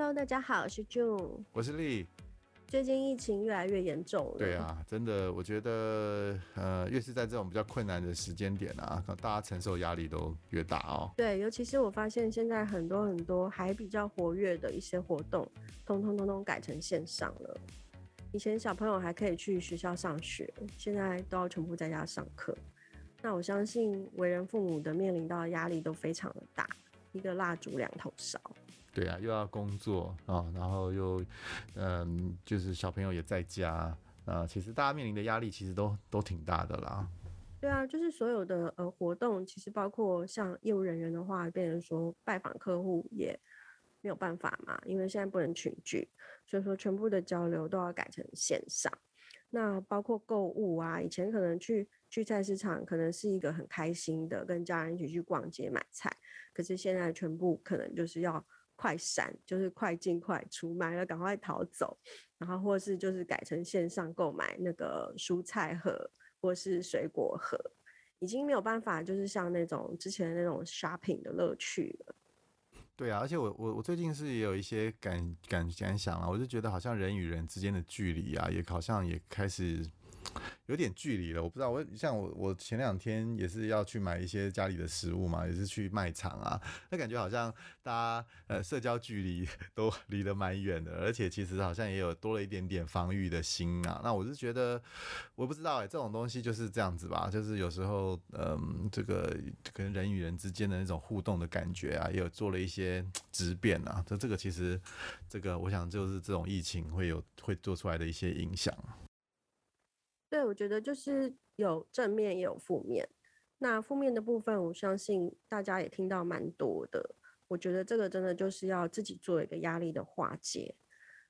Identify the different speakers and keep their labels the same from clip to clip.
Speaker 1: Hello，大家好，我是 June，
Speaker 2: 我是丽。
Speaker 1: 最近疫情越来越严重了。
Speaker 2: 对啊，真的，我觉得呃，越是在这种比较困难的时间点啊，大家承受压力都越大哦。
Speaker 1: 对，尤其是我发现现在很多很多还比较活跃的一些活动，通通通通改成线上了。以前小朋友还可以去学校上学，现在都要全部在家上课。那我相信为人父母的面临到的压力都非常的大，一个蜡烛两头烧。
Speaker 2: 对啊，又要工作啊，然后又，嗯，就是小朋友也在家啊，其实大家面临的压力其实都都挺大的啦。
Speaker 1: 对啊，就是所有的呃活动，其实包括像业务人员的话，变成说拜访客户也没有办法嘛，因为现在不能群聚，所以说全部的交流都要改成线上。那包括购物啊，以前可能去去菜市场，可能是一个很开心的，跟家人一起去逛街买菜，可是现在全部可能就是要。快闪就是快进快出，买了赶快逃走，然后或是就是改成线上购买那个蔬菜盒或是水果盒，已经没有办法就是像那种之前那种 shopping 的乐趣了。
Speaker 2: 对啊，而且我我我最近是也有一些感感感想啊，我就觉得好像人与人之间的距离啊，也好像也开始。有点距离了，我不知道。我像我，我前两天也是要去买一些家里的食物嘛，也是去卖场啊。那感觉好像大家呃社交距离 都离得蛮远的，而且其实好像也有多了一点点防御的心啊。那我是觉得，我不知道哎、这种东西就是这样子吧，就是有时候嗯，这个可能人与人之间的那种互动的感觉啊，也有做了一些 质变啊。这这个其实这个，我想就是这种疫情会有会做出来的一些影响。
Speaker 1: 对，我觉得就是有正面也有负面。那负面的部分，我相信大家也听到蛮多的。我觉得这个真的就是要自己做一个压力的化解。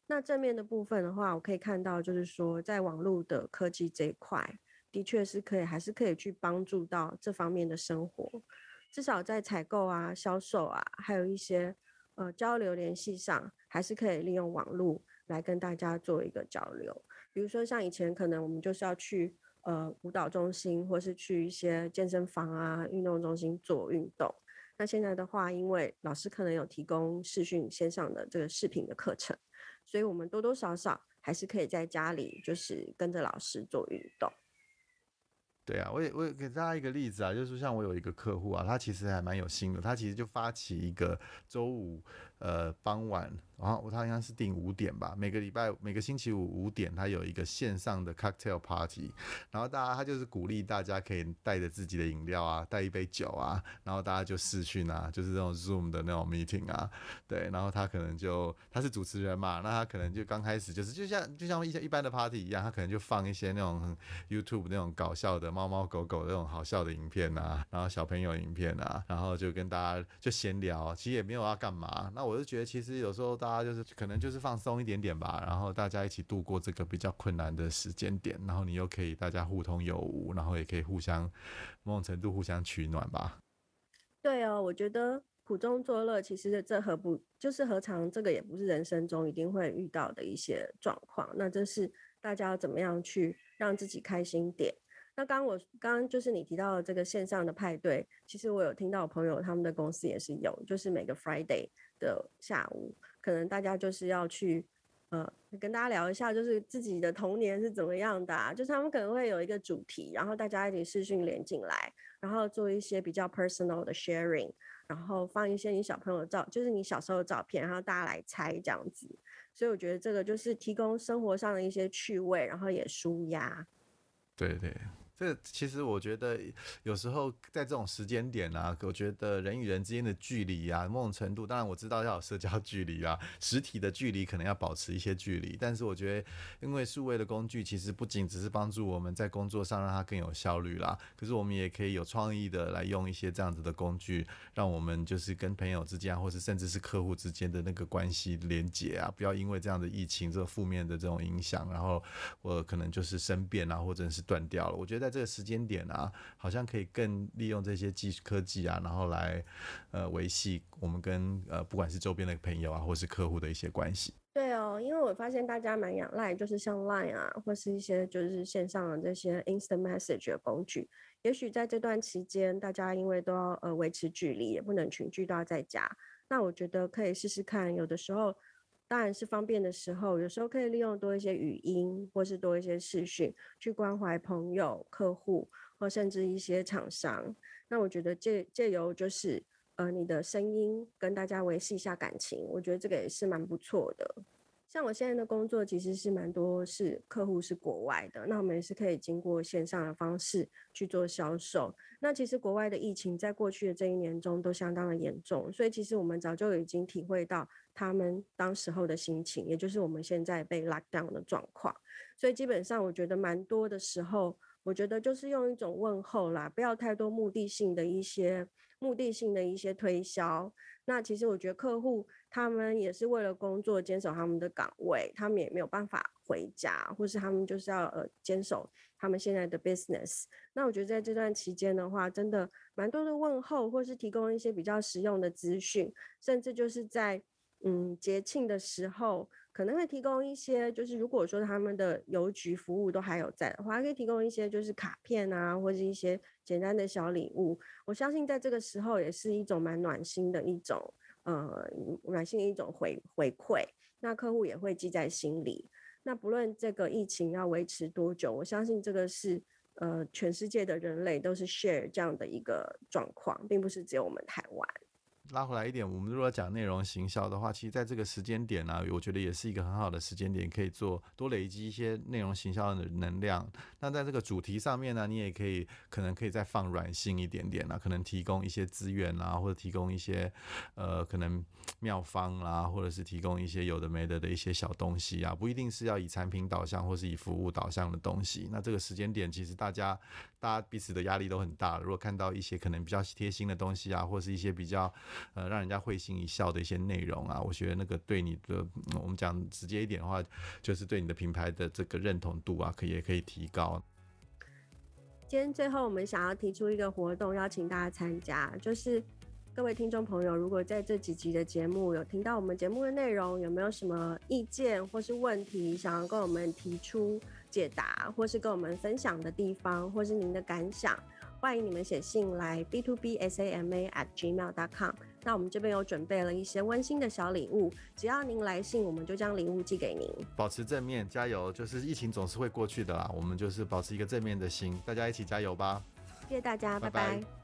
Speaker 1: 那正面的部分的话，我可以看到就是说，在网络的科技这一块，的确是可以，还是可以去帮助到这方面的生活。至少在采购啊、销售啊，还有一些呃交流联系上，还是可以利用网络来跟大家做一个交流。比如说，像以前可能我们就是要去呃舞蹈中心，或是去一些健身房啊、运动中心做运动。那现在的话，因为老师可能有提供视讯线上的这个视频的课程，所以我们多多少少还是可以在家里就是跟着老师做运动。
Speaker 2: 对啊，我也我也给大家一个例子啊，就是像我有一个客户啊，他其实还蛮有心的，他其实就发起一个周五呃傍晚。然后他应该是定五点吧，每个礼拜每个星期五五点，他有一个线上的 cocktail party，然后大家他就是鼓励大家可以带着自己的饮料啊，带一杯酒啊，然后大家就视讯啊，就是这种 zoom 的那种 meeting 啊，对，然后他可能就他是主持人嘛，那他可能就刚开始就是就像就像一些一般的 party 一样，他可能就放一些那种 YouTube 那种搞笑的猫猫狗狗那种好笑的影片啊，然后小朋友影片啊，然后就跟大家就闲聊，其实也没有要干嘛，那我就觉得其实有时候大。家就是可能就是放松一点点吧，然后大家一起度过这个比较困难的时间点，然后你又可以大家互通有无，然后也可以互相某种程度互相取暖吧。
Speaker 1: 对哦，我觉得苦中作乐，其实这何不就是何尝这个也不是人生中一定会遇到的一些状况？那这是大家要怎么样去让自己开心点？那刚刚我刚刚就是你提到的这个线上的派对，其实我有听到朋友他们的公司也是有，就是每个 Friday 的下午。可能大家就是要去，呃，跟大家聊一下，就是自己的童年是怎么样的？就是他们可能会有一个主题，然后大家一起视讯连进来，然后做一些比较 personal 的 sharing，然后放一些你小朋友的照，就是你小时候的照片，然后大家来猜这样子。所以我觉得这个就是提供生活上的一些趣味，然后也舒压。
Speaker 2: 对对。这其实我觉得有时候在这种时间点啊，我觉得人与人之间的距离啊，某种程度，当然我知道要有社交距离啊，实体的距离可能要保持一些距离。但是我觉得，因为数位的工具其实不仅只是帮助我们在工作上让它更有效率啦，可是我们也可以有创意的来用一些这样子的工具，让我们就是跟朋友之间，或是甚至是客户之间的那个关系连结啊，不要因为这样的疫情这个负面的这种影响，然后我可能就是生变啊，或者是断掉了。我觉得。在这个时间点啊，好像可以更利用这些技术科技啊，然后来呃维系我们跟呃不管是周边的朋友啊，或是客户的一些关系。
Speaker 1: 对哦，因为我发现大家蛮仰赖，就是像 Line 啊，或是一些就是线上的这些 Instant Message 的工具。也许在这段期间，大家因为都要呃维持距离，也不能群聚，都要在家。那我觉得可以试试看，有的时候当然是方便的时候，有时候可以利用多一些语音，或是多一些视讯，去关怀朋友、客户，或甚至一些厂商。那我觉得借借由就是呃你的声音跟大家维系一下感情，我觉得这个也是蛮不错的。像我现在的工作其实是蛮多是客户是国外的，那我们也是可以经过线上的方式去做销售。那其实国外的疫情在过去的这一年中都相当的严重，所以其实我们早就已经体会到他们当时候的心情，也就是我们现在被 lock down 的状况。所以基本上我觉得蛮多的时候，我觉得就是用一种问候啦，不要太多目的性的一些目的性的一些推销。那其实我觉得客户。他们也是为了工作坚守他们的岗位，他们也没有办法回家，或是他们就是要呃坚守他们现在的 business。那我觉得在这段期间的话，真的蛮多的问候，或是提供一些比较实用的资讯，甚至就是在嗯节庆的时候，可能会提供一些，就是如果说他们的邮局服务都还有在的话，可以提供一些就是卡片啊，或是一些简单的小礼物。我相信在这个时候也是一种蛮暖心的一种。呃，暖心的一种回回馈，那客户也会记在心里。那不论这个疫情要维持多久，我相信这个是呃全世界的人类都是 share 这样的一个状况，并不是只有我们台湾。
Speaker 2: 拉回来一点，我们如果讲内容行销的话，其实在这个时间点呢、我觉得也是一个很好的时间点，可以做多累积一些内容行销的能量。那在这个主题上面呢，你也可以可能可以再放软性一点点啊，可能提供一些资源啊，或者提供一些呃可能妙方啊，或者是提供一些有的没的的一些小东西啊，不一定是要以产品导向或是以服务导向的东西。那这个时间点，其实大家大家彼此的压力都很大，如果看到一些可能比较贴心的东西啊，或是一些比较呃，让人家会心一笑的一些内容啊，我觉得那个对你的，我们讲直接一点的话，就是对你的品牌的这个认同度啊，可也可以提高。
Speaker 1: 今天最后我们想要提出一个活动，邀请大家参加，就是各位听众朋友，如果在这几集的节目有听到我们节目的内容，有没有什么意见或是问题，想要跟我们提出解答，或是跟我们分享的地方，或是您的感想？欢迎你们写信来 b to b s a m a at gmail dot com。那我们这边有准备了一些温馨的小礼物，只要您来信，我们就将礼物寄给您。
Speaker 2: 保持正面，加油！就是疫情总是会过去的啦，我们就是保持一个正面的心，大家一起加油吧！
Speaker 1: 谢谢大家，拜拜。拜拜。